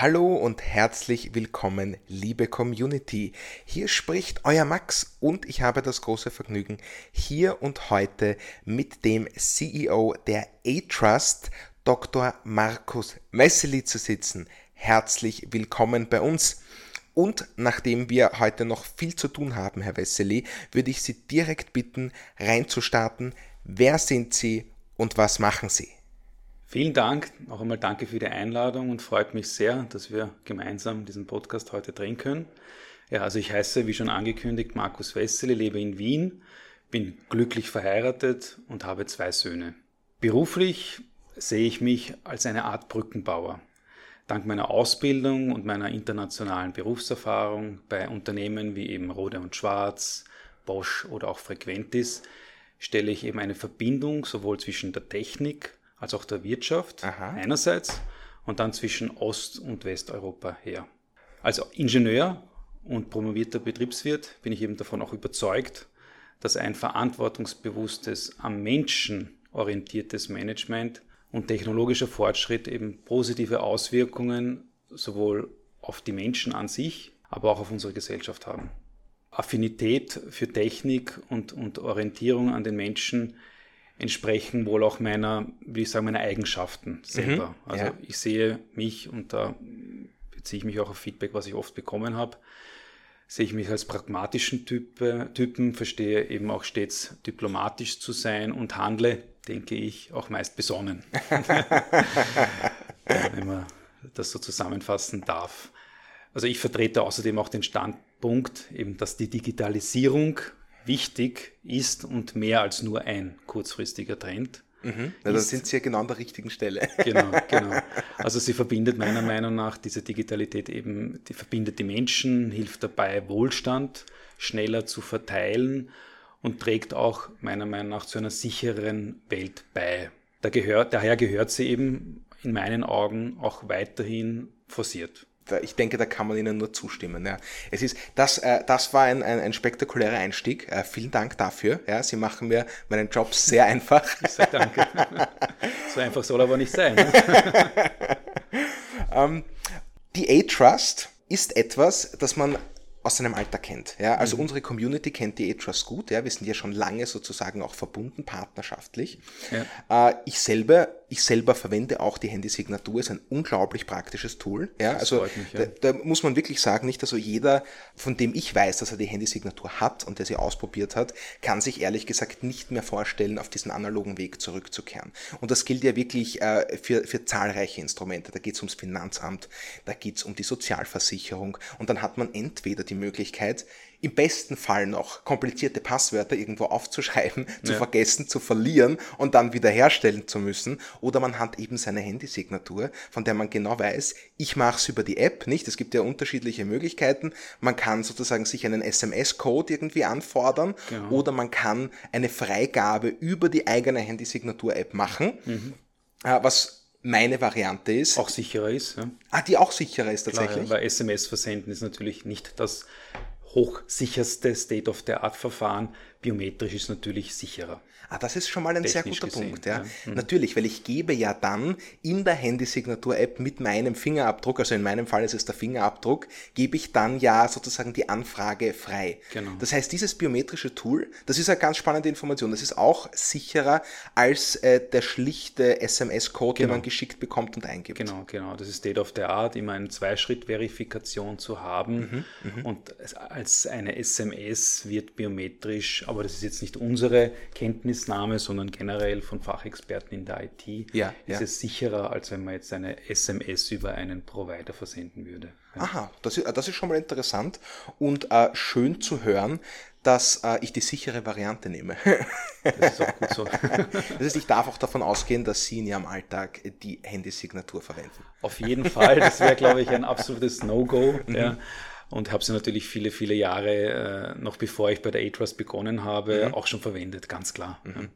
Hallo und herzlich willkommen, liebe Community. Hier spricht euer Max und ich habe das große Vergnügen, hier und heute mit dem CEO der A-Trust, Dr. Markus Messeli, zu sitzen. Herzlich willkommen bei uns. Und nachdem wir heute noch viel zu tun haben, Herr Wessely, würde ich Sie direkt bitten, reinzustarten. Wer sind Sie und was machen Sie? Vielen Dank, auch einmal danke für die Einladung und freut mich sehr, dass wir gemeinsam diesen Podcast heute drehen können. Ja, also ich heiße, wie schon angekündigt, Markus Wessely, lebe in Wien, bin glücklich verheiratet und habe zwei Söhne. Beruflich sehe ich mich als eine Art Brückenbauer. Dank meiner Ausbildung und meiner internationalen Berufserfahrung bei Unternehmen wie eben Rode und Schwarz, Bosch oder auch Frequentis stelle ich eben eine Verbindung sowohl zwischen der Technik als auch der Wirtschaft Aha. einerseits und dann zwischen Ost- und Westeuropa her. Als Ingenieur und promovierter Betriebswirt bin ich eben davon auch überzeugt, dass ein verantwortungsbewusstes, am Menschen orientiertes Management und technologischer Fortschritt eben positive Auswirkungen sowohl auf die Menschen an sich, aber auch auf unsere Gesellschaft haben. Affinität für Technik und, und Orientierung an den Menschen entsprechen wohl auch meiner, wie ich sagen, meiner Eigenschaften selber. Mhm, also ja. ich sehe mich und da beziehe ich mich auch auf Feedback, was ich oft bekommen habe, sehe ich mich als pragmatischen typ, Typen, verstehe eben auch stets diplomatisch zu sein und handle, denke ich, auch meist besonnen. Wenn man das so zusammenfassen darf. Also ich vertrete außerdem auch den Standpunkt, eben, dass die Digitalisierung wichtig ist und mehr als nur ein kurzfristiger Trend. Mhm. Ja, dann sind Sie ja genau an der richtigen Stelle. Genau, genau. Also sie verbindet meiner Meinung nach diese Digitalität eben, die verbindet die Menschen, hilft dabei, Wohlstand schneller zu verteilen und trägt auch meiner Meinung nach zu einer sicheren Welt bei. Da gehört, daher gehört sie eben in meinen Augen auch weiterhin forciert ich denke, da kann man Ihnen nur zustimmen. Ja. Es ist, das, äh, das war ein, ein, ein spektakulärer Einstieg. Äh, vielen Dank dafür. Ja. Sie machen mir meinen Job sehr einfach. Ich sage danke. so einfach soll aber nicht sein. Ne? ähm, die A-Trust ist etwas, das man aus seinem Alter kennt. Ja? Also mhm. unsere Community kennt die A-Trust gut. Ja? Wir sind ja schon lange sozusagen auch verbunden, partnerschaftlich. Ja. Äh, ich selber ich selber verwende auch die Handysignatur, ist ein unglaublich praktisches Tool. Ja, das also mich, ja. da, da, muss man wirklich sagen, nicht, also jeder, von dem ich weiß, dass er die Handysignatur hat und der sie ausprobiert hat, kann sich ehrlich gesagt nicht mehr vorstellen, auf diesen analogen Weg zurückzukehren. Und das gilt ja wirklich äh, für, für zahlreiche Instrumente. Da geht es ums Finanzamt, da geht es um die Sozialversicherung und dann hat man entweder die Möglichkeit, im besten Fall noch komplizierte Passwörter irgendwo aufzuschreiben, zu ja. vergessen, zu verlieren und dann wieder herstellen zu müssen. Oder man hat eben seine Handysignatur, von der man genau weiß, ich mache es über die App, nicht? Es gibt ja unterschiedliche Möglichkeiten. Man kann sozusagen sich einen SMS-Code irgendwie anfordern genau. oder man kann eine Freigabe über die eigene Handysignatur-App machen. Mhm. Äh, was meine Variante ist. Auch sicherer ist. Ja. Ah, die auch sicherer ist tatsächlich. Klar, weil SMS versenden ist natürlich nicht das hochsicherste State-of-the-Art-Verfahren. Biometrisch ist natürlich sicherer. Ah, das ist schon mal ein sehr guter gesehen, Punkt. Ja. ja. Mhm. Natürlich, weil ich gebe ja dann in der Handysignatur-App mit meinem Fingerabdruck, also in meinem Fall ist es der Fingerabdruck, gebe ich dann ja sozusagen die Anfrage frei. Genau. Das heißt, dieses biometrische Tool, das ist eine ganz spannende Information. Das ist auch sicherer als äh, der schlichte SMS-Code, genau. den man geschickt bekommt und eingibt. Genau, genau. Das ist State of the Art, immer eine Zweischritt-Verifikation zu haben. Mhm, mhm. und als eine SMS wird biometrisch, aber das ist jetzt nicht unsere Kenntnis, Kenntnisnahme, sondern generell von Fachexperten in der IT, ja, ist ja. es sicherer, als wenn man jetzt eine SMS über einen Provider versenden würde. Ja. Aha, das ist, das ist schon mal interessant und äh, schön zu hören, dass äh, ich die sichere Variante nehme. das ist auch gut so. das heißt, ich darf auch davon ausgehen, dass Sie in Ihrem Alltag die Handysignatur verwenden. Auf jeden Fall, das wäre, glaube ich, ein absolutes No-Go. Mhm. Ja und habe sie natürlich viele, viele Jahre, äh, noch bevor ich bei der A-Trust begonnen habe, mhm. auch schon verwendet, ganz klar. Mhm.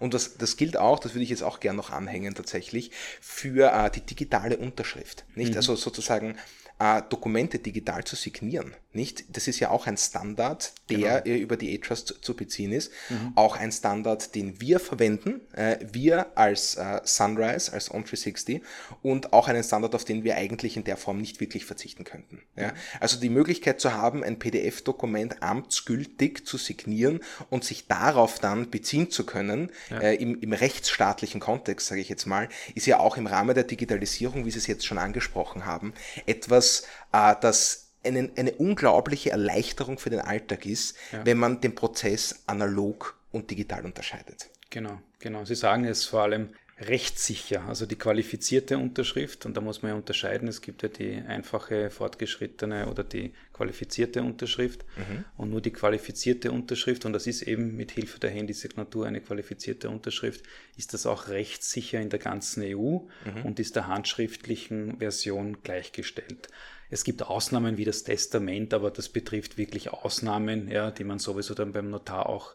Und das, das gilt auch, das würde ich jetzt auch gern noch anhängen tatsächlich, für äh, die digitale Unterschrift. Nicht? Mhm. Also sozusagen äh, Dokumente digital zu signieren. Nicht? Das ist ja auch ein Standard, der genau. über die A-Trust zu beziehen ist. Mhm. Auch ein Standard, den wir verwenden, äh, wir als äh, Sunrise, als On360 und auch einen Standard, auf den wir eigentlich in der Form nicht wirklich verzichten könnten. Ja? Also die Möglichkeit zu haben, ein PDF-Dokument amtsgültig zu signieren und sich darauf dann beziehen zu können, ja. äh, im, im rechtsstaatlichen Kontext, sage ich jetzt mal, ist ja auch im Rahmen der Digitalisierung, wie Sie es jetzt schon angesprochen haben, etwas, äh, das eine, eine unglaubliche Erleichterung für den Alltag ist, ja. wenn man den Prozess analog und digital unterscheidet. Genau, genau. Sie sagen es vor allem rechtssicher, also die qualifizierte Unterschrift, und da muss man ja unterscheiden, es gibt ja die einfache, fortgeschrittene oder die qualifizierte Unterschrift mhm. und nur die qualifizierte Unterschrift, und das ist eben mit Hilfe der Handysignatur eine qualifizierte Unterschrift, ist das auch rechtssicher in der ganzen EU mhm. und ist der handschriftlichen Version gleichgestellt. Es gibt Ausnahmen wie das Testament, aber das betrifft wirklich Ausnahmen, ja, die man sowieso dann beim Notar auch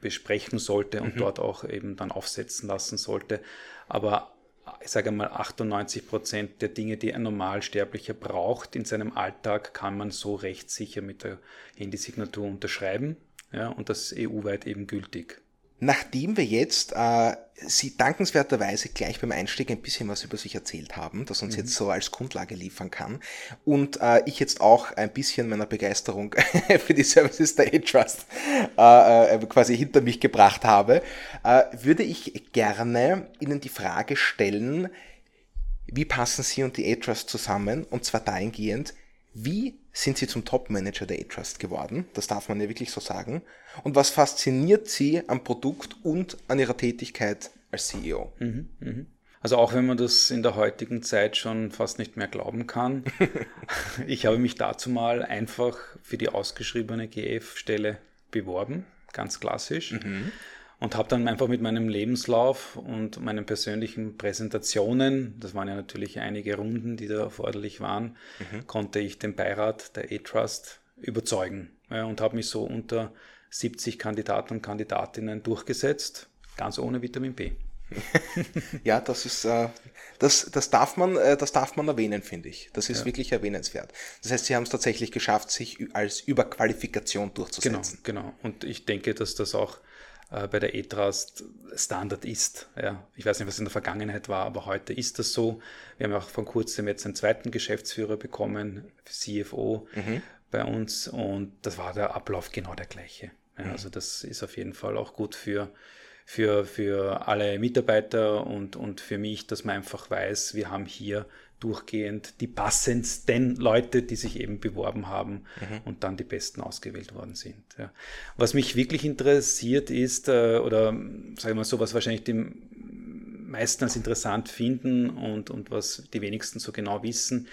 besprechen sollte und mhm. dort auch eben dann aufsetzen lassen sollte. Aber ich sage mal, 98 Prozent der Dinge, die ein Normalsterblicher braucht in seinem Alltag, kann man so rechtssicher mit der Handysignatur unterschreiben. Ja, und das ist EU-weit eben gültig. Nachdem wir jetzt äh, Sie dankenswerterweise gleich beim Einstieg ein bisschen was über sich erzählt haben, das uns mhm. jetzt so als Grundlage liefern kann und äh, ich jetzt auch ein bisschen meiner Begeisterung für die Services der A-Trust äh, äh, quasi hinter mich gebracht habe, äh, würde ich gerne Ihnen die Frage stellen, wie passen Sie und die A-Trust zusammen und zwar dahingehend, wie sind Sie zum Top-Manager der A-Trust geworden? Das darf man ja wirklich so sagen. Und was fasziniert Sie am Produkt und an Ihrer Tätigkeit als CEO? Mhm, mh. Also auch wenn man das in der heutigen Zeit schon fast nicht mehr glauben kann. ich habe mich dazu mal einfach für die ausgeschriebene GF-Stelle beworben, ganz klassisch. Mhm und habe dann einfach mit meinem Lebenslauf und meinen persönlichen Präsentationen, das waren ja natürlich einige Runden, die da erforderlich waren, mhm. konnte ich den Beirat der A-Trust überzeugen ja, und habe mich so unter 70 Kandidaten und Kandidatinnen durchgesetzt, ganz ohne Vitamin B. ja, das ist, äh, das, das darf man, äh, das darf man erwähnen, finde ich. Das ist ja. wirklich erwähnenswert. Das heißt, Sie haben es tatsächlich geschafft, sich als Überqualifikation durchzusetzen. Genau, genau. Und ich denke, dass das auch äh, bei der E-Trust Standard ist. Ja. Ich weiß nicht, was in der Vergangenheit war, aber heute ist das so. Wir haben auch vor kurzem jetzt einen zweiten Geschäftsführer bekommen, CFO mhm. bei uns und das war der Ablauf genau der gleiche. Ja, mhm. Also das ist auf jeden Fall auch gut für für, für alle Mitarbeiter und, und für mich, dass man einfach weiß, wir haben hier durchgehend die passendsten Leute, die sich eben beworben haben mhm. und dann die besten ausgewählt worden sind. Ja. Was mich wirklich interessiert ist, äh, oder sagen wir mal so, was wahrscheinlich die meisten als interessant finden und, und was die wenigsten so genau wissen,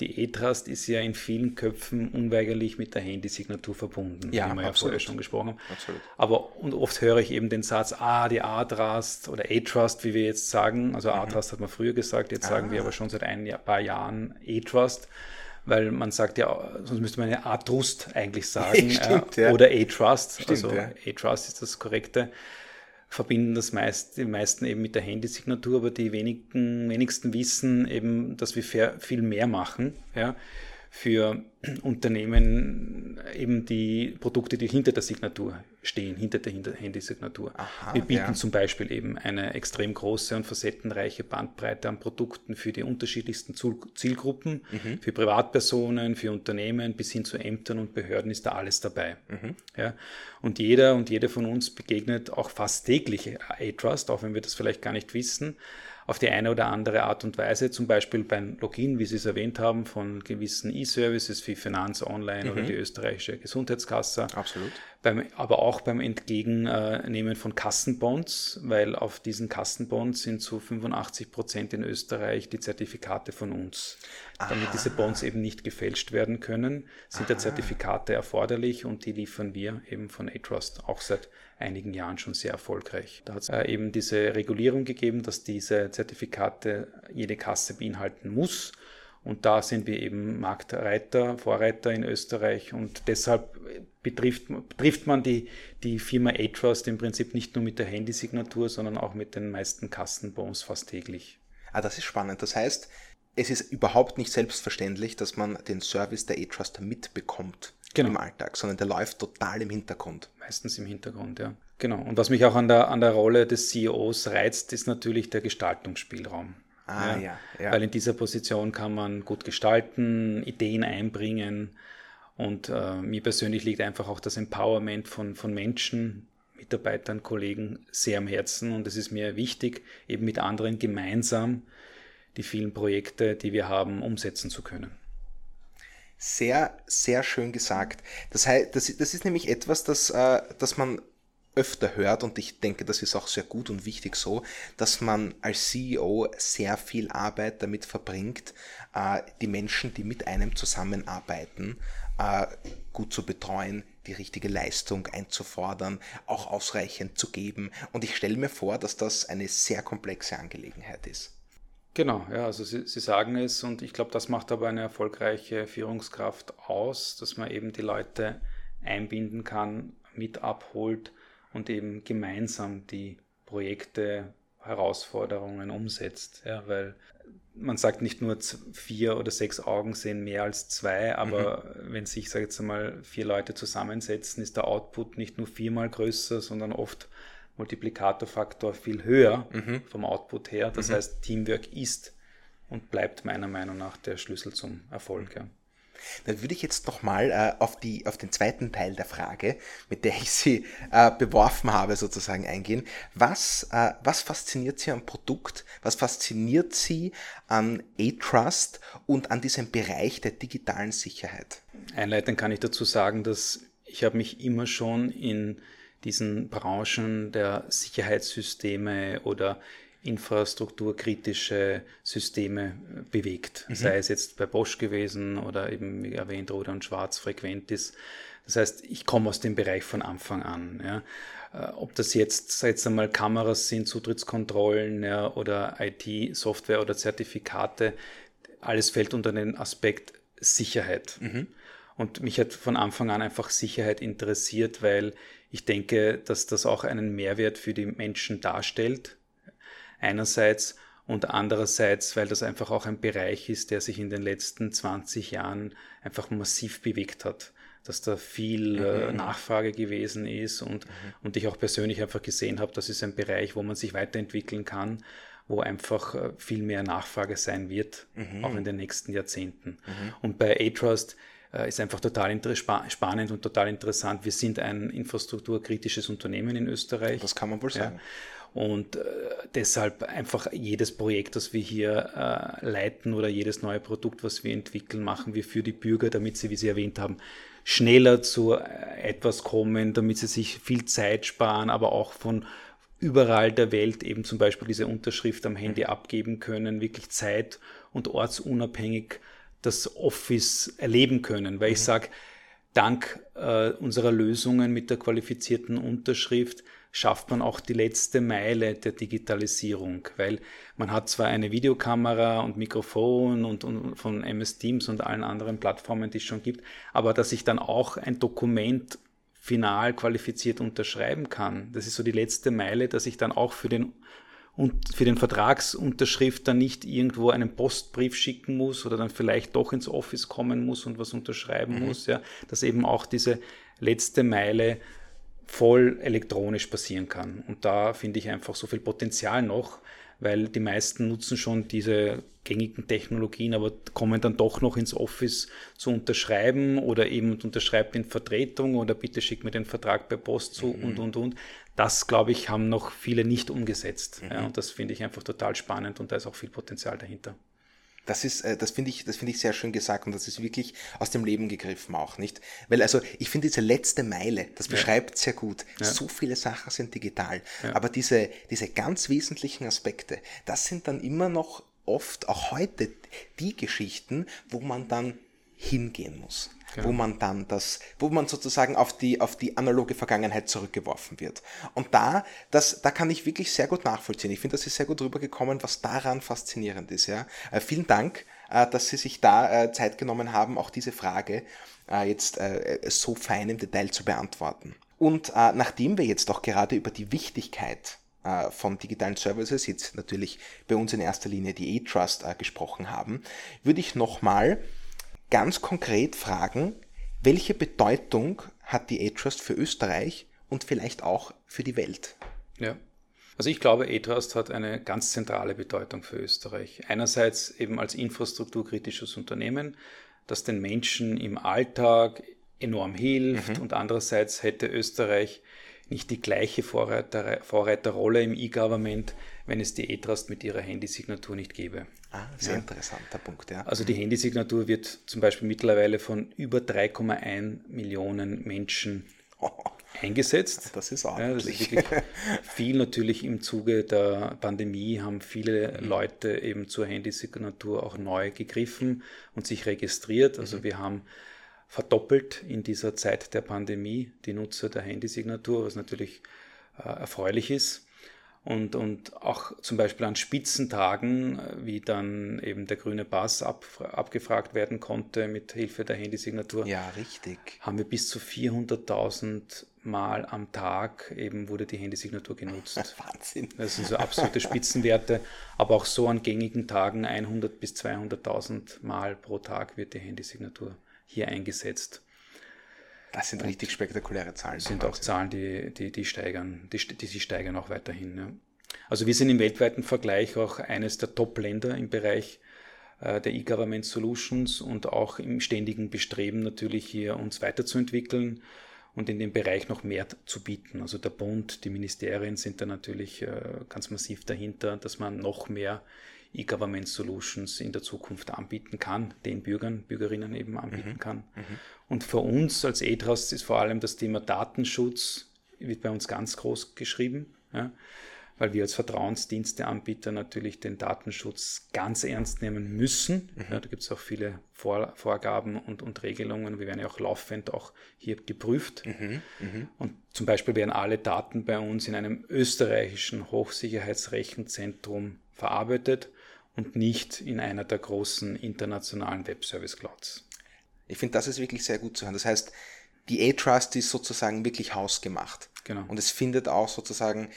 die E-Trust ist ja in vielen Köpfen unweigerlich mit der Handysignatur verbunden, ja, wie wir ja vorher schon gesprochen haben. Absolut. Aber und oft höre ich eben den Satz, ah, die A-Trust oder A-Trust, wie wir jetzt sagen. Also mhm. A-Trust hat man früher gesagt, jetzt ah. sagen wir ah. aber schon seit ein paar Jahren A-Trust weil man sagt ja, sonst müsste man ja A-Trust eigentlich sagen Stimmt, ja. oder A-Trust. Also ja. A-Trust ist das korrekte verbinden das meist, die meisten eben mit der Handysignatur, aber die wenigen, wenigsten wissen eben, dass wir viel mehr machen. Ja für Unternehmen eben die Produkte, die hinter der Signatur stehen, hinter der Handysignatur. Wir bieten ja. zum Beispiel eben eine extrem große und facettenreiche Bandbreite an Produkten für die unterschiedlichsten Zielgruppen, mhm. für Privatpersonen, für Unternehmen bis hin zu Ämtern und Behörden ist da alles dabei. Mhm. Ja, und jeder und jede von uns begegnet auch fast täglich A-Trust, auch wenn wir das vielleicht gar nicht wissen auf die eine oder andere Art und Weise, zum Beispiel beim Login, wie Sie es erwähnt haben, von gewissen E-Services wie Finanz Online mhm. oder die österreichische Gesundheitskasse. Absolut. Beim, aber auch beim Entgegennehmen von Kassenbonds, weil auf diesen Kassenbonds sind zu 85 Prozent in Österreich die Zertifikate von uns. Aha. Damit diese Bonds eben nicht gefälscht werden können, sind Aha. da Zertifikate erforderlich und die liefern wir eben von A-Trust auch seit einigen Jahren schon sehr erfolgreich. Da hat es äh, eben diese Regulierung gegeben, dass diese Zertifikate jede Kasse beinhalten muss. Und da sind wir eben Marktreiter, Vorreiter in Österreich und deshalb betrifft, betrifft man die, die Firma A-Trust im Prinzip nicht nur mit der Handysignatur, sondern auch mit den meisten Kassenbons fast täglich. Ah, das ist spannend. Das heißt, es ist überhaupt nicht selbstverständlich, dass man den Service der A-Trust mitbekommt genau. im Alltag, sondern der läuft total im Hintergrund. Meistens im Hintergrund, ja. Genau. Und was mich auch an der, an der Rolle des CEOs reizt, ist natürlich der Gestaltungsspielraum. Ah, ja, ja, ja. Weil in dieser Position kann man gut gestalten, Ideen einbringen. Und äh, mir persönlich liegt einfach auch das Empowerment von, von Menschen, Mitarbeitern, Kollegen sehr am Herzen. Und es ist mir wichtig, eben mit anderen gemeinsam die vielen Projekte, die wir haben, umsetzen zu können. Sehr, sehr schön gesagt. Das, heißt, das, das ist nämlich etwas, das, äh, das man öfter hört, und ich denke, das ist auch sehr gut und wichtig so, dass man als CEO sehr viel Arbeit damit verbringt, äh, die Menschen, die mit einem zusammenarbeiten, äh, gut zu betreuen, die richtige Leistung einzufordern, auch ausreichend zu geben. Und ich stelle mir vor, dass das eine sehr komplexe Angelegenheit ist. Genau, ja, also Sie, Sie sagen es und ich glaube, das macht aber eine erfolgreiche Führungskraft aus, dass man eben die Leute einbinden kann, mit abholt und eben gemeinsam die Projekte, Herausforderungen umsetzt. Ja, weil man sagt nicht nur vier oder sechs Augen sehen mehr als zwei, aber mhm. wenn sich, sage jetzt einmal, vier Leute zusammensetzen, ist der Output nicht nur viermal größer, sondern oft Multiplikatorfaktor viel höher mhm. vom Output her. Das mhm. heißt, Teamwork ist und bleibt meiner Meinung nach der Schlüssel zum Erfolg. Ja. Dann würde ich jetzt nochmal äh, auf, auf den zweiten Teil der Frage, mit der ich Sie äh, beworfen habe, sozusagen eingehen. Was, äh, was fasziniert Sie am Produkt? Was fasziniert Sie an A-Trust und an diesem Bereich der digitalen Sicherheit? Einleitend kann ich dazu sagen, dass ich habe mich immer schon in diesen Branchen der Sicherheitssysteme oder infrastrukturkritische Systeme äh, bewegt. Mhm. Sei es jetzt bei Bosch gewesen oder eben, wie erwähnt, Roder und Schwarz frequent ist. Das heißt, ich komme aus dem Bereich von Anfang an. Ja. Äh, ob das jetzt, jetzt einmal Kameras sind, Zutrittskontrollen ja, oder IT-Software oder Zertifikate, alles fällt unter den Aspekt Sicherheit. Mhm. Und mich hat von Anfang an einfach Sicherheit interessiert, weil ich denke, dass das auch einen Mehrwert für die Menschen darstellt einerseits und andererseits, weil das einfach auch ein Bereich ist, der sich in den letzten 20 Jahren einfach massiv bewegt hat dass da viel äh, mhm. Nachfrage gewesen ist und, mhm. und ich auch persönlich einfach gesehen habe, das ist ein Bereich, wo man sich weiterentwickeln kann, wo einfach äh, viel mehr Nachfrage sein wird, mhm. auch in den nächsten Jahrzehnten. Mhm. Und bei A-Trust ist einfach total spannend und total interessant. Wir sind ein infrastrukturkritisches Unternehmen in Österreich. Das kann man wohl sagen. Ja. Und äh, deshalb einfach jedes Projekt, das wir hier äh, leiten oder jedes neue Produkt, was wir entwickeln, machen wir für die Bürger, damit sie, wie Sie erwähnt haben, schneller zu äh, etwas kommen, damit sie sich viel Zeit sparen, aber auch von überall der Welt eben zum Beispiel diese Unterschrift am Handy mhm. abgeben können, wirklich zeit- und ortsunabhängig das Office erleben können. Weil mhm. ich sage, dank äh, unserer Lösungen mit der qualifizierten Unterschrift schafft man auch die letzte Meile der Digitalisierung, weil man hat zwar eine Videokamera und Mikrofon und, und von MS Teams und allen anderen Plattformen, die es schon gibt, aber dass ich dann auch ein Dokument final qualifiziert unterschreiben kann. Das ist so die letzte Meile, dass ich dann auch für den und für den Vertragsunterschrift dann nicht irgendwo einen Postbrief schicken muss oder dann vielleicht doch ins Office kommen muss und was unterschreiben mhm. muss, ja, dass eben auch diese letzte Meile voll elektronisch passieren kann. Und da finde ich einfach so viel Potenzial noch, weil die meisten nutzen schon diese gängigen Technologien, aber kommen dann doch noch ins Office zu unterschreiben oder eben unterschreibt in Vertretung oder bitte schick mir den Vertrag per Post zu mhm. und, und, und. Das, glaube ich, haben noch viele nicht umgesetzt. Mhm. Ja, und das finde ich einfach total spannend und da ist auch viel Potenzial dahinter. Das ist, äh, das finde ich, das finde ich sehr schön gesagt und das ist wirklich aus dem Leben gegriffen auch, nicht? Weil also, ich finde diese letzte Meile, das beschreibt ja. sehr gut. Ja. So viele Sachen sind digital. Ja. Aber diese, diese ganz wesentlichen Aspekte, das sind dann immer noch oft, auch heute, die Geschichten, wo man dann hingehen muss genau. wo man dann das, wo man sozusagen auf die, auf die analoge Vergangenheit zurückgeworfen wird. Und da, das, da kann ich wirklich sehr gut nachvollziehen. Ich finde, das ist sehr gut rübergekommen, was daran faszinierend ist. Ja? Äh, vielen Dank, äh, dass Sie sich da äh, Zeit genommen haben, auch diese Frage äh, jetzt äh, so fein im Detail zu beantworten. Und äh, nachdem wir jetzt auch gerade über die Wichtigkeit äh, von digitalen Services, jetzt natürlich bei uns in erster Linie die E-Trust äh, gesprochen haben, würde ich nochmal ganz konkret fragen, welche Bedeutung hat die E-Trust für Österreich und vielleicht auch für die Welt? Ja. Also ich glaube, E-Trust hat eine ganz zentrale Bedeutung für Österreich. Einerseits eben als infrastrukturkritisches Unternehmen, das den Menschen im Alltag enorm hilft mhm. und andererseits hätte Österreich nicht die gleiche Vorreiter, Vorreiterrolle im E-Government, wenn es die E-Trust mit ihrer Handysignatur nicht gäbe. Ah, sehr ja. interessanter Punkt, ja. Also die Handysignatur wird zum Beispiel mittlerweile von über 3,1 Millionen Menschen oh. eingesetzt. Das ist ordentlich. Ja, das ist viel natürlich im Zuge der Pandemie haben viele mhm. Leute eben zur Handysignatur auch neu gegriffen und sich registriert. Also mhm. wir haben verdoppelt in dieser Zeit der Pandemie die Nutzer der Handysignatur, was natürlich äh, erfreulich ist. Und, und auch zum Beispiel an Spitzentagen, äh, wie dann eben der grüne Pass ab, abgefragt werden konnte mit Hilfe der Handysignatur. Ja, richtig. Haben wir bis zu 400.000 Mal am Tag eben wurde die Handysignatur genutzt. Wahnsinn. Das sind so absolute Spitzenwerte. Aber auch so an gängigen Tagen 100 bis 200.000 Mal pro Tag wird die Handysignatur hier eingesetzt. Das sind richtig spektakuläre Zahlen. Das sind auch Zahlen, die, die, die steigern, die, die sich steigern auch weiterhin. Ja. Also wir sind im weltweiten Vergleich auch eines der Top-Länder im Bereich äh, der E-Government Solutions und auch im ständigen Bestreben natürlich hier uns weiterzuentwickeln und in dem Bereich noch mehr zu bieten. Also der Bund, die Ministerien sind da natürlich äh, ganz massiv dahinter, dass man noch mehr E-Government Solutions in der Zukunft anbieten kann, den Bürgern, Bürgerinnen eben anbieten mhm. kann. Mhm. Und für uns als E-Trust ist vor allem das Thema Datenschutz, wird bei uns ganz groß geschrieben, ja, weil wir als Vertrauensdiensteanbieter natürlich den Datenschutz ganz ernst nehmen müssen. Mhm. Ja, da gibt es auch viele Vor Vorgaben und, und Regelungen. Wir werden ja auch laufend auch hier geprüft. Mhm. mhm. Und zum Beispiel werden alle Daten bei uns in einem österreichischen Hochsicherheitsrechenzentrum verarbeitet und nicht in einer der großen internationalen Web-Service-Clouds. Ich finde, das ist wirklich sehr gut zu hören. Das heißt, die A-Trust ist sozusagen wirklich hausgemacht. Genau. Und es findet auch sozusagen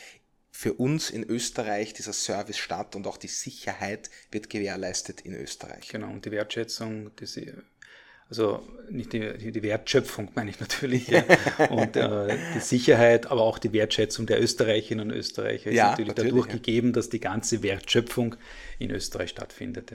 für uns in Österreich dieser Service statt und auch die Sicherheit wird gewährleistet in Österreich. Genau, und die Wertschätzung, die also nicht die, die Wertschöpfung meine ich natürlich, ja. und äh, die Sicherheit, aber auch die Wertschätzung der Österreicherinnen und Österreicher ist natürlich, natürlich dadurch ja. gegeben, dass die ganze Wertschöpfung in Österreich stattfindet.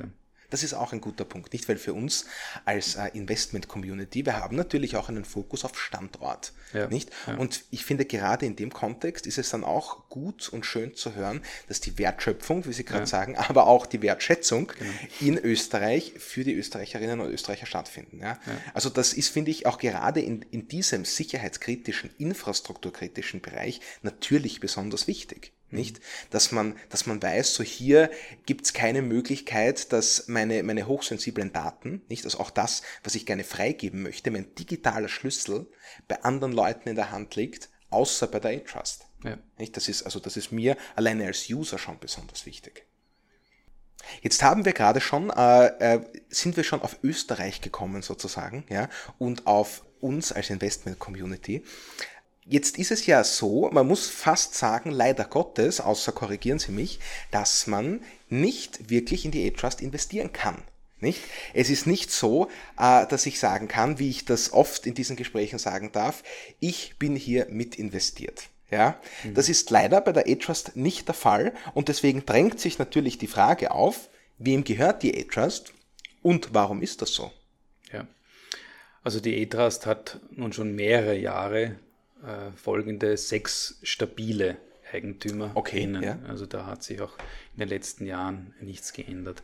Das ist auch ein guter Punkt, nicht? Weil für uns als äh, Investment-Community, wir haben natürlich auch einen Fokus auf Standort, ja, nicht? Ja. Und ich finde, gerade in dem Kontext ist es dann auch gut und schön zu hören, dass die Wertschöpfung, wie Sie gerade ja. sagen, aber auch die Wertschätzung genau. in Österreich für die Österreicherinnen und Österreicher stattfinden. Ja? Also das ist, finde ich, auch gerade in, in diesem sicherheitskritischen, infrastrukturkritischen Bereich natürlich besonders wichtig nicht? Dass man, dass man weiß, so hier gibt's keine Möglichkeit, dass meine, meine hochsensiblen Daten, nicht, also auch das, was ich gerne freigeben möchte, mein digitaler Schlüssel bei anderen Leuten in der Hand liegt, außer bei der A-Trust. Ja. Nicht? Das ist, also das ist mir alleine als User schon besonders wichtig. Jetzt haben wir gerade schon, äh, äh, sind wir schon auf Österreich gekommen sozusagen, ja, und auf uns als Investment Community. Jetzt ist es ja so, man muss fast sagen, leider Gottes, außer korrigieren Sie mich, dass man nicht wirklich in die A-Trust investieren kann. Nicht? Es ist nicht so, äh, dass ich sagen kann, wie ich das oft in diesen Gesprächen sagen darf, ich bin hier mit investiert. Ja, mhm. das ist leider bei der A-Trust nicht der Fall und deswegen drängt sich natürlich die Frage auf, wem gehört die A-Trust und warum ist das so? Ja, also die A-Trust hat nun schon mehrere Jahre äh, folgende sechs stabile Eigentümer okay, Ja. Also da hat sich auch in den letzten Jahren nichts geändert.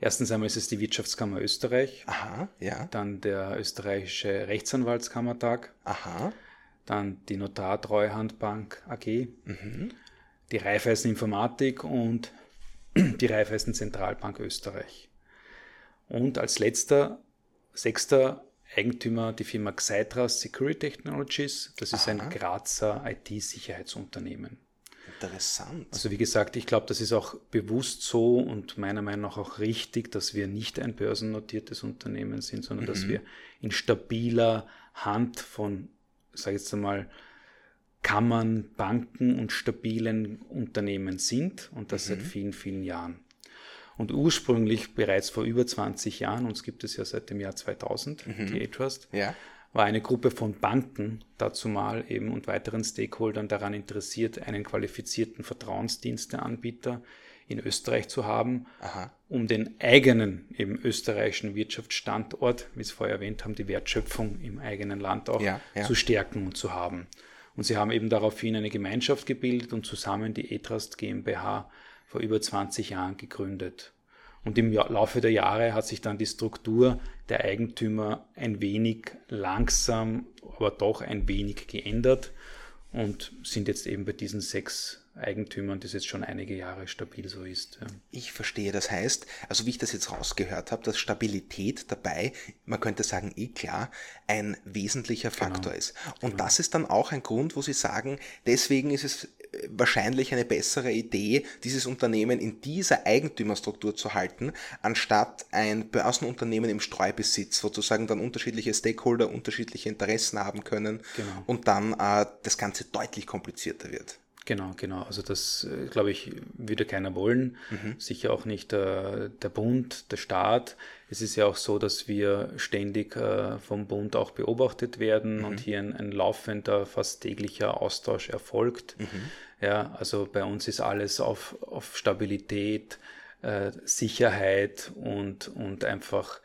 Erstens einmal ist es die Wirtschaftskammer Österreich. Aha, ja. Dann der österreichische Rechtsanwaltskammertag. Aha. Dann die Notar-Treuhandbank AG. Mhm. Die Raiffeisen Informatik und die Raiffeisen Zentralbank Österreich. Und als letzter, sechster Eigentümer die Firma Xytra Security Technologies. Das ist Aha. ein Grazer IT-Sicherheitsunternehmen. Interessant. Also wie gesagt, ich glaube, das ist auch bewusst so und meiner Meinung nach auch richtig, dass wir nicht ein börsennotiertes Unternehmen sind, sondern mhm. dass wir in stabiler Hand von, sage ich jetzt einmal, Kammern, Banken und stabilen Unternehmen sind und das mhm. seit vielen, vielen Jahren. Und ursprünglich bereits vor über 20 Jahren, uns gibt es ja seit dem Jahr 2000, mhm. die A-Trust, ja. war eine Gruppe von Banken dazu mal eben und weiteren Stakeholdern daran interessiert, einen qualifizierten Vertrauensdiensteanbieter in Österreich zu haben, Aha. um den eigenen eben österreichischen Wirtschaftsstandort, wie Sie vorher erwähnt haben, die Wertschöpfung im eigenen Land auch ja, ja. zu stärken und zu haben. Und sie haben eben daraufhin eine Gemeinschaft gebildet und zusammen die eTrust GmbH vor über 20 Jahren gegründet. Und im Laufe der Jahre hat sich dann die Struktur der Eigentümer ein wenig langsam, aber doch ein wenig geändert und sind jetzt eben bei diesen sechs Eigentümern, das jetzt schon einige Jahre stabil so ist. Ja. Ich verstehe. Das heißt, also wie ich das jetzt rausgehört habe, dass Stabilität dabei, man könnte sagen, eh klar, ein wesentlicher. Faktor genau. ist. Und genau. das ist dann auch ein Grund, wo Sie sagen, deswegen ist es wahrscheinlich eine bessere Idee, dieses Unternehmen in dieser Eigentümerstruktur zu halten, anstatt ein Börsenunternehmen im Streubesitz, wo sozusagen dann unterschiedliche Stakeholder unterschiedliche Interessen haben können genau. und dann äh, das Ganze deutlich komplizierter wird. Genau, genau. Also das, äh, glaube ich, würde keiner wollen. Mhm. Sicher auch nicht äh, der Bund, der Staat. Es ist ja auch so, dass wir ständig äh, vom Bund auch beobachtet werden mhm. und hier ein, ein, laufender, fast täglicher Austausch erfolgt. Mhm. Ja, also bei uns ist alles auf, auf Stabilität, äh, Sicherheit und, und einfach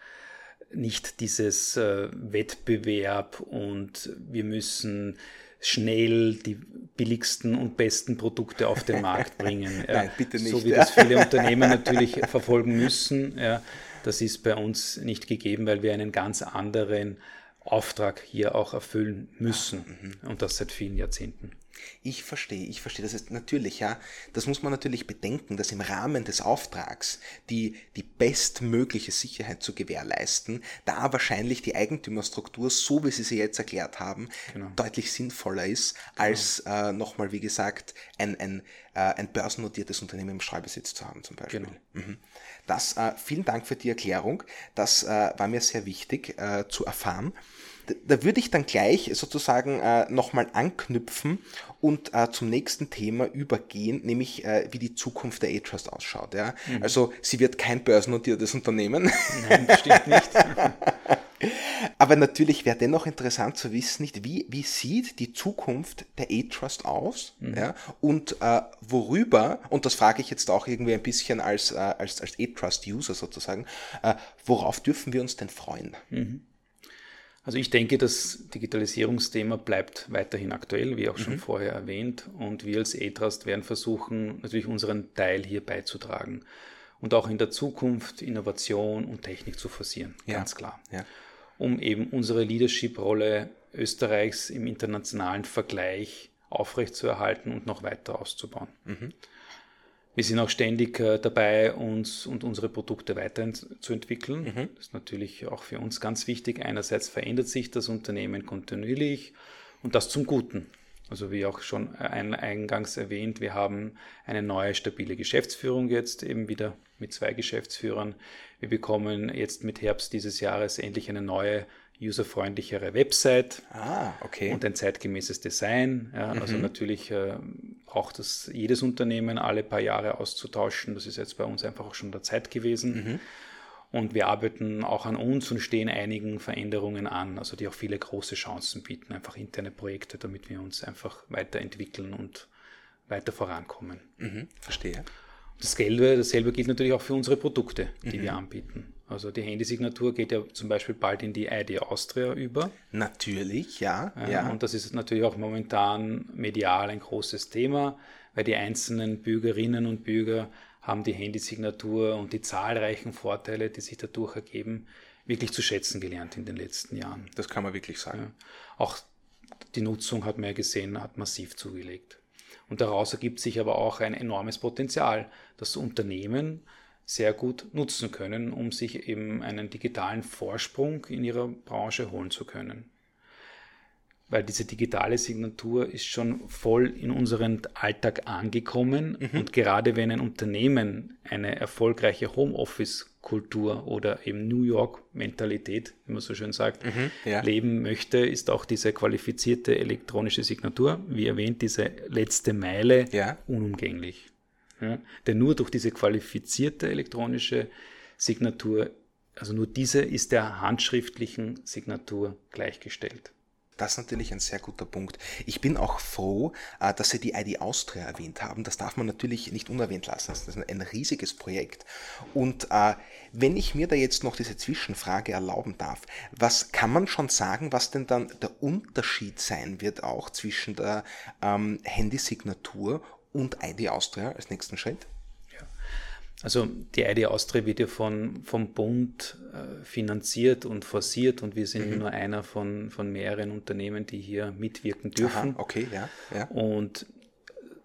nicht dieses äh, Wettbewerb und wir müssen schnell die billigsten und besten Produkte auf den Markt bringen. Nein, bitte nicht. So wie das viele Unternehmen natürlich verfolgen müssen. Das ist bei uns nicht gegeben, weil wir einen ganz anderen Auftrag hier auch erfüllen müssen. Mhm. Und das seit vielen Jahrzehnten. Ich verstehe, ich verstehe. Das ist natürlich, ja, das muss man natürlich bedenken, dass im Rahmen des Auftrags die, die bestmögliche Sicherheit zu gewährleisten, da wahrscheinlich die Eigentümerstruktur, so wie Sie sie jetzt erklärt haben, genau. deutlich sinnvoller ist, genau. als äh, nochmal, wie gesagt, ein, ein, äh, ein börsennotiertes Unternehmen im Streubesitz zu haben, zum Beispiel. Genau. Mhm. Das, äh, vielen Dank für die Erklärung. Das äh, war mir sehr wichtig äh, zu erfahren da würde ich dann gleich sozusagen äh, nochmal anknüpfen und äh, zum nächsten Thema übergehen, nämlich äh, wie die Zukunft der A-Trust ausschaut. Ja? Mhm. Also sie wird kein börsennotiertes Unternehmen. Nein, das stimmt nicht. Aber natürlich wäre dennoch interessant zu wissen, nicht wie, wie sieht die Zukunft der A-Trust aus mhm. ja, und äh, worüber, und das frage ich jetzt auch irgendwie ein bisschen als, äh, als, als A-Trust-User sozusagen, äh, worauf dürfen wir uns denn freuen? Mhm. Also ich denke, das Digitalisierungsthema bleibt weiterhin aktuell, wie auch schon mhm. vorher erwähnt. Und wir als E-Trust werden versuchen, natürlich unseren Teil hier beizutragen und auch in der Zukunft Innovation und Technik zu forcieren, ja. ganz klar. Ja. Um eben unsere Leadership-Rolle Österreichs im internationalen Vergleich aufrechtzuerhalten und noch weiter auszubauen. Mhm. Wir sind auch ständig äh, dabei, uns und unsere Produkte weiterzuentwickeln. Mhm. Das ist natürlich auch für uns ganz wichtig. Einerseits verändert sich das Unternehmen kontinuierlich und das zum Guten. Also wie auch schon eingangs erwähnt, wir haben eine neue stabile Geschäftsführung jetzt eben wieder mit zwei Geschäftsführern. Wir bekommen jetzt mit Herbst dieses Jahres endlich eine neue userfreundlichere Website ah, okay. und ein zeitgemäßes Design. Ja, also mhm. natürlich äh, braucht es jedes Unternehmen alle paar Jahre auszutauschen. Das ist jetzt bei uns einfach auch schon der Zeit gewesen. Mhm. Und wir arbeiten auch an uns und stehen einigen Veränderungen an, also die auch viele große Chancen bieten, einfach interne Projekte, damit wir uns einfach weiterentwickeln und weiter vorankommen. Mhm, verstehe. Dasselbe, dasselbe gilt natürlich auch für unsere Produkte, die mhm. wir anbieten. Also die Handysignatur geht ja zum Beispiel bald in die ID Austria über. Natürlich, ja, ja. ja. Und das ist natürlich auch momentan medial ein großes Thema, weil die einzelnen Bürgerinnen und Bürger haben die Handysignatur und die zahlreichen Vorteile, die sich dadurch ergeben, wirklich zu schätzen gelernt in den letzten Jahren. Das kann man wirklich sagen. Ja. Auch die Nutzung hat man ja gesehen, hat massiv zugelegt. Und daraus ergibt sich aber auch ein enormes Potenzial, das Unternehmen sehr gut nutzen können, um sich eben einen digitalen Vorsprung in ihrer Branche holen zu können. weil diese digitale Signatur ist schon voll in unseren Alltag angekommen. Mhm. Und gerade wenn ein Unternehmen eine erfolgreiche Homeoffice-Kultur oder eben New York-Mentalität, wie man so schön sagt, mhm, ja. leben möchte, ist auch diese qualifizierte elektronische Signatur, wie erwähnt, diese letzte Meile ja. unumgänglich. Ja? Denn nur durch diese qualifizierte elektronische Signatur, also nur diese ist der handschriftlichen Signatur gleichgestellt. Das ist natürlich ein sehr guter Punkt. Ich bin auch froh, äh, dass Sie die ID Austria erwähnt haben. Das darf man natürlich nicht unerwähnt lassen. Das ist ein riesiges Projekt. Und äh, wenn ich mir da jetzt noch diese Zwischenfrage erlauben darf, was kann man schon sagen, was denn dann der Unterschied sein wird auch zwischen der ähm, Handysignatur und ID Austria als nächsten Schritt? Also die ID Austria wird ja von, vom Bund äh, finanziert und forciert und wir sind mhm. nur einer von, von mehreren Unternehmen, die hier mitwirken dürfen. Aha, okay, ja, ja. Und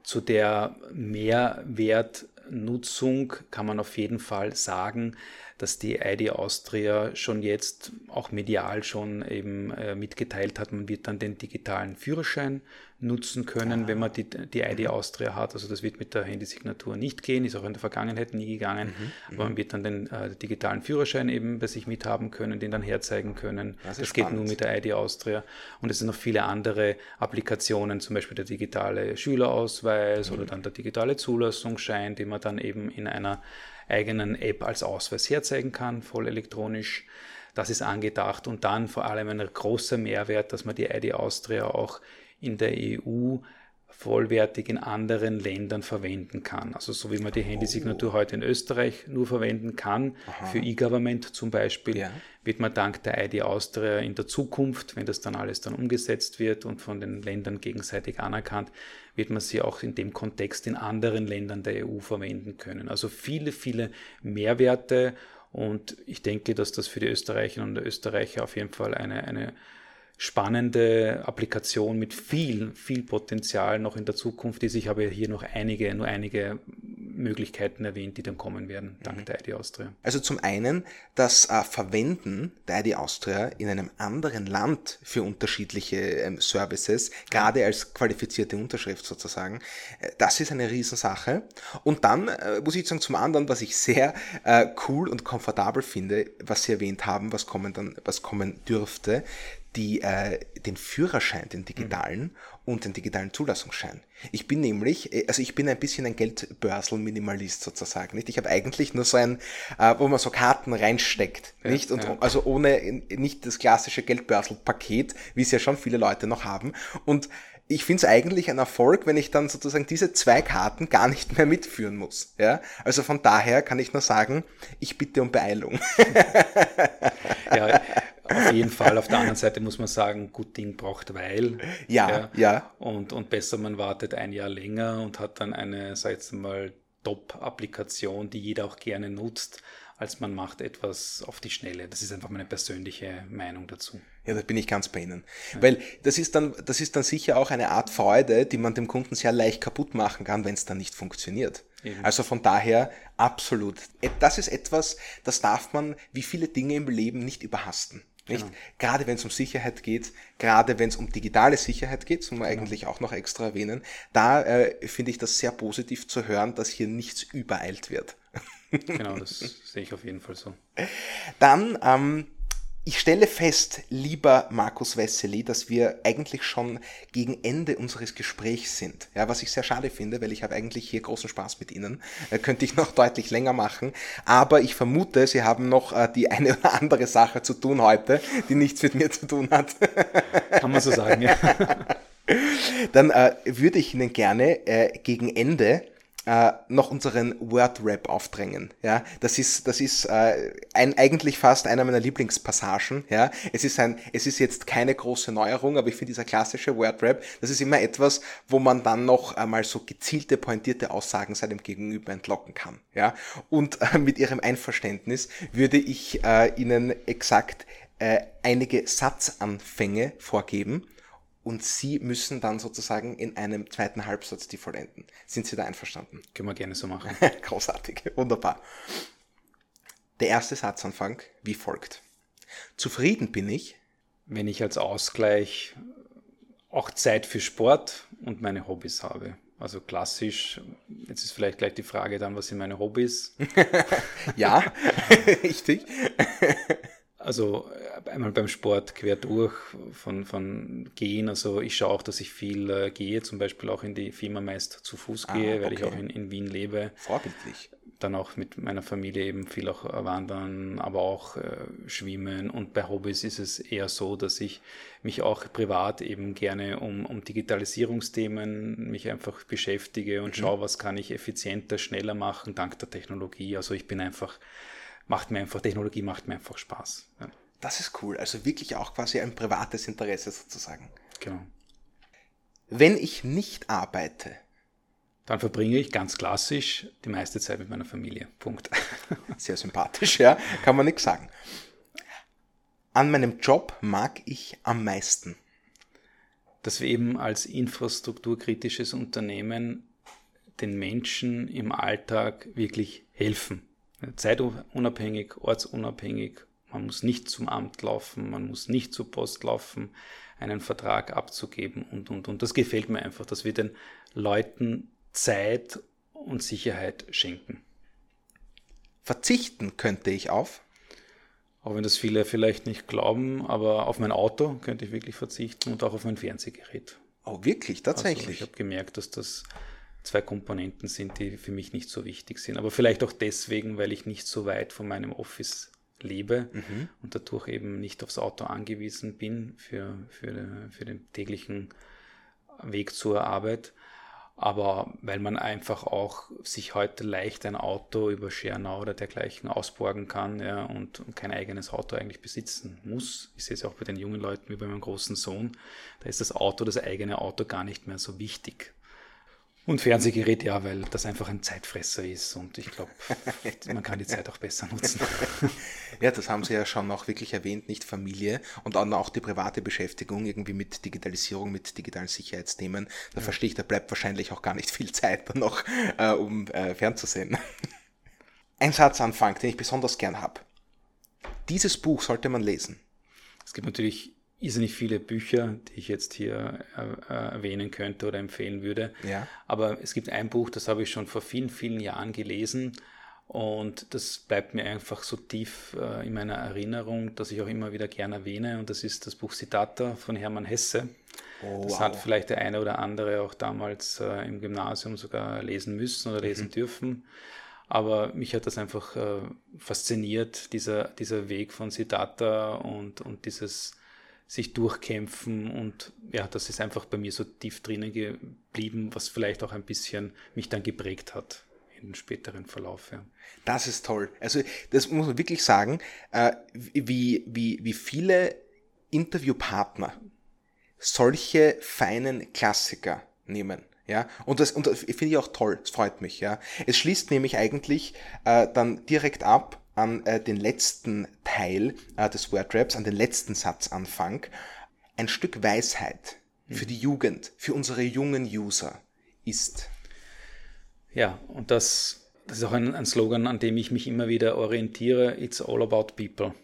zu der Mehrwertnutzung kann man auf jeden Fall sagen, dass die ID Austria schon jetzt auch medial schon eben äh, mitgeteilt hat, man wird dann den digitalen Führerschein nutzen können, ah. wenn man die, die ID mhm. Austria hat. Also das wird mit der Handysignatur nicht gehen, ist auch in der Vergangenheit nie gegangen. Mhm. Aber man wird dann den äh, digitalen Führerschein eben bei sich mithaben können, den dann herzeigen können. Das, das geht nur mit der ID Austria. Und es sind noch viele andere Applikationen, zum Beispiel der digitale Schülerausweis mhm. oder dann der digitale Zulassungsschein, den man dann eben in einer eigenen App als Ausweis herzeigen kann, voll elektronisch. Das ist angedacht und dann vor allem ein großer Mehrwert, dass man die ID Austria auch in der EU vollwertig in anderen Ländern verwenden kann. Also so wie man die Handysignatur oh. heute in Österreich nur verwenden kann, Aha. für E-Government zum Beispiel, ja. wird man dank der ID Austria in der Zukunft, wenn das dann alles dann umgesetzt wird und von den Ländern gegenseitig anerkannt, wird man sie auch in dem Kontext in anderen Ländern der EU verwenden können. Also viele, viele Mehrwerte und ich denke, dass das für die Österreicherinnen und Österreicher auf jeden Fall eine, eine spannende Applikation mit viel, viel Potenzial noch in der Zukunft ist. Ich habe hier noch einige, nur einige Möglichkeiten erwähnt, die dann kommen werden, dank mhm. der ID Austria. Also zum einen das äh, Verwenden der ID Austria in einem anderen Land für unterschiedliche ähm, Services, gerade als qualifizierte Unterschrift sozusagen, äh, das ist eine Riesensache. Und dann äh, muss ich sagen, zum anderen, was ich sehr äh, cool und komfortabel finde, was Sie erwähnt haben, was kommen dann, was kommen dürfte, die, äh, den Führerschein, den digitalen mhm. und den digitalen Zulassungsschein. Ich bin nämlich, äh, also ich bin ein bisschen ein Geldbörsel-Minimalist sozusagen, nicht? Ich habe eigentlich nur so ein, äh, wo man so Karten reinsteckt, ja, nicht? Und ja. also ohne, nicht das klassische Geldbörsel-Paket, wie es ja schon viele Leute noch haben. Und ich finde es eigentlich ein Erfolg, wenn ich dann sozusagen diese zwei Karten gar nicht mehr mitführen muss. Ja? Also von daher kann ich nur sagen, ich bitte um Beeilung. ja, auf jeden Fall. Auf der anderen Seite muss man sagen, gut Ding braucht Weil. Ja, ja. ja. Und, und besser, man wartet ein Jahr länger und hat dann eine, sag ich mal, Top-Applikation, die jeder auch gerne nutzt, als man macht etwas auf die Schnelle. Das ist einfach meine persönliche Meinung dazu. Ja, da bin ich ganz bei Ihnen. Ja. Weil das ist dann, das ist dann sicher auch eine Art Freude, die man dem Kunden sehr leicht kaputt machen kann, wenn es dann nicht funktioniert. Eben. Also von daher absolut. Das ist etwas, das darf man wie viele Dinge im Leben nicht überhasten. Nicht? Genau. Gerade wenn es um Sicherheit geht, gerade wenn es um digitale Sicherheit geht, soll man genau. eigentlich auch noch extra erwähnen, da äh, finde ich das sehr positiv zu hören, dass hier nichts übereilt wird. Genau, das sehe ich auf jeden Fall so. Dann ähm, ich stelle fest, lieber Markus Wessely, dass wir eigentlich schon gegen Ende unseres Gesprächs sind. Ja, was ich sehr schade finde, weil ich habe eigentlich hier großen Spaß mit Ihnen. Äh, könnte ich noch deutlich länger machen. Aber ich vermute, Sie haben noch äh, die eine oder andere Sache zu tun heute, die nichts mit mir zu tun hat. Kann man so sagen, ja. Dann äh, würde ich Ihnen gerne äh, gegen Ende äh, noch unseren Word-Rap aufdrängen. Ja, das ist, das ist äh, ein, eigentlich fast einer meiner Lieblingspassagen. Ja, es ist ein, es ist jetzt keine große Neuerung, aber ich finde dieser klassische Word-Rap, das ist immer etwas, wo man dann noch einmal so gezielte, pointierte Aussagen seinem Gegenüber entlocken kann. Ja, und äh, mit Ihrem Einverständnis würde ich äh, Ihnen exakt äh, einige Satzanfänge vorgeben und Sie müssen dann sozusagen in einem zweiten Halbsatz die vollenden. Sind Sie da einverstanden? Können wir gerne so machen. Großartig, wunderbar. Der erste Satzanfang wie folgt. Zufrieden bin ich, wenn ich als Ausgleich auch Zeit für Sport und meine Hobbys habe. Also klassisch, jetzt ist vielleicht gleich die Frage dann, was sind meine Hobbys? ja, richtig. Also äh, einmal beim Sport quer durch von, von Gehen. Also ich schaue auch, dass ich viel äh, gehe, zum Beispiel auch in die Firma meist zu Fuß ah, gehe, okay. weil ich auch in, in Wien lebe. Vorbildlich dann auch mit meiner Familie eben viel auch wandern, aber auch äh, schwimmen. Und bei Hobbys ist es eher so, dass ich mich auch privat eben gerne um, um Digitalisierungsthemen mich einfach beschäftige und mhm. schaue, was kann ich effizienter, schneller machen, dank der Technologie. Also ich bin einfach, macht mir einfach, Technologie macht mir einfach Spaß. Ja. Das ist cool. Also wirklich auch quasi ein privates Interesse sozusagen. Genau. Wenn ich nicht arbeite, dann verbringe ich ganz klassisch die meiste Zeit mit meiner Familie. Punkt. Sehr sympathisch, ja, kann man nichts sagen. An meinem Job mag ich am meisten. Dass wir eben als infrastrukturkritisches Unternehmen den Menschen im Alltag wirklich helfen. Zeitunabhängig, ortsunabhängig. Man muss nicht zum Amt laufen, man muss nicht zur Post laufen, einen Vertrag abzugeben und, und, und. Das gefällt mir einfach, dass wir den Leuten Zeit und Sicherheit schenken. Verzichten könnte ich auf? Auch wenn das viele vielleicht nicht glauben, aber auf mein Auto könnte ich wirklich verzichten und auch auf mein Fernsehgerät. Oh, wirklich? Tatsächlich? Also ich habe gemerkt, dass das zwei Komponenten sind, die für mich nicht so wichtig sind. Aber vielleicht auch deswegen, weil ich nicht so weit von meinem Office lebe mhm. und dadurch eben nicht aufs Auto angewiesen bin für, für, für den täglichen Weg zur Arbeit aber weil man einfach auch sich heute leicht ein Auto über Schernau oder dergleichen ausborgen kann ja, und, und kein eigenes Auto eigentlich besitzen muss. Ich sehe es auch bei den jungen Leuten wie bei meinem großen Sohn. Da ist das Auto, das eigene Auto gar nicht mehr so wichtig. Und Fernsehgerät, ja, weil das einfach ein Zeitfresser ist und ich glaube, man kann die Zeit auch besser nutzen. Ja, das haben Sie ja schon auch wirklich erwähnt, nicht Familie und dann auch die private Beschäftigung irgendwie mit Digitalisierung, mit digitalen Sicherheitsthemen. Da ja. verstehe ich, da bleibt wahrscheinlich auch gar nicht viel Zeit dann noch, äh, um äh, fernzusehen. Ein Satzanfang, den ich besonders gern habe. Dieses Buch sollte man lesen. Es gibt natürlich irrsinnig viele Bücher, die ich jetzt hier äh, äh, erwähnen könnte oder empfehlen würde. Ja. Aber es gibt ein Buch, das habe ich schon vor vielen, vielen Jahren gelesen und das bleibt mir einfach so tief äh, in meiner Erinnerung, dass ich auch immer wieder gerne erwähne. Und das ist das Buch Siddhartha von Hermann Hesse. Oh, das wow. hat vielleicht der eine oder andere auch damals äh, im Gymnasium sogar lesen müssen oder lesen mhm. dürfen. Aber mich hat das einfach äh, fasziniert, dieser, dieser Weg von Siddhartha und, und dieses sich durchkämpfen und ja, das ist einfach bei mir so tief drinnen geblieben, was vielleicht auch ein bisschen mich dann geprägt hat im späteren Verlauf. Ja. Das ist toll. Also das muss man wirklich sagen, äh, wie, wie, wie viele Interviewpartner solche feinen Klassiker nehmen. Ja, und das, und das finde ich auch toll, es freut mich, ja. Es schließt nämlich eigentlich äh, dann direkt ab an äh, den letzten Teil äh, des Wordraps, an den letzten Satzanfang, ein Stück Weisheit für die Jugend, für unsere jungen User ist. Ja, und das, das ist auch ein, ein Slogan, an dem ich mich immer wieder orientiere. It's all about people.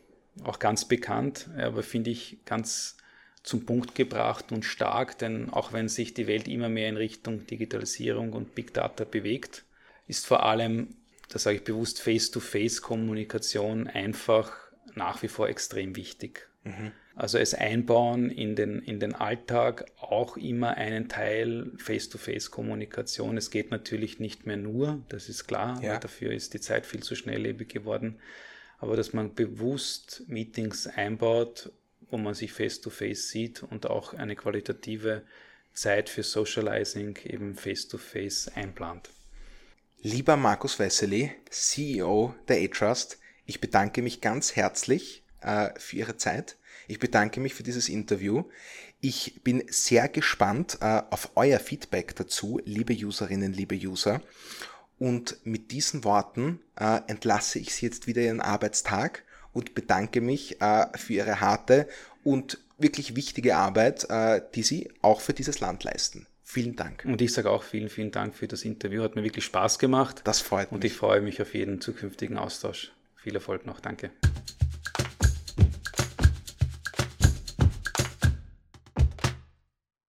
Auch ganz bekannt, aber finde ich ganz zum Punkt gebracht und stark, denn auch wenn sich die Welt immer mehr in Richtung Digitalisierung und Big Data bewegt, ist vor allem da sage ich bewusst, Face-to-Face-Kommunikation einfach nach wie vor extrem wichtig. Mhm. Also es einbauen in den, in den Alltag auch immer einen Teil Face-to-Face-Kommunikation. Es geht natürlich nicht mehr nur, das ist klar, ja. dafür ist die Zeit viel zu schnelllebig geworden. Aber dass man bewusst Meetings einbaut, wo man sich face-to-face -face sieht und auch eine qualitative Zeit für Socializing eben face-to-face -face einplant. Lieber Markus Wessely, CEO der A-Trust, ich bedanke mich ganz herzlich äh, für Ihre Zeit. Ich bedanke mich für dieses Interview. Ich bin sehr gespannt äh, auf euer Feedback dazu, liebe Userinnen, liebe User. Und mit diesen Worten äh, entlasse ich Sie jetzt wieder Ihren Arbeitstag und bedanke mich äh, für Ihre harte und wirklich wichtige Arbeit, äh, die Sie auch für dieses Land leisten. Vielen Dank. Und ich sage auch vielen, vielen Dank für das Interview. Hat mir wirklich Spaß gemacht. Das freut mich. Und ich freue mich auf jeden zukünftigen Austausch. Viel Erfolg noch. Danke.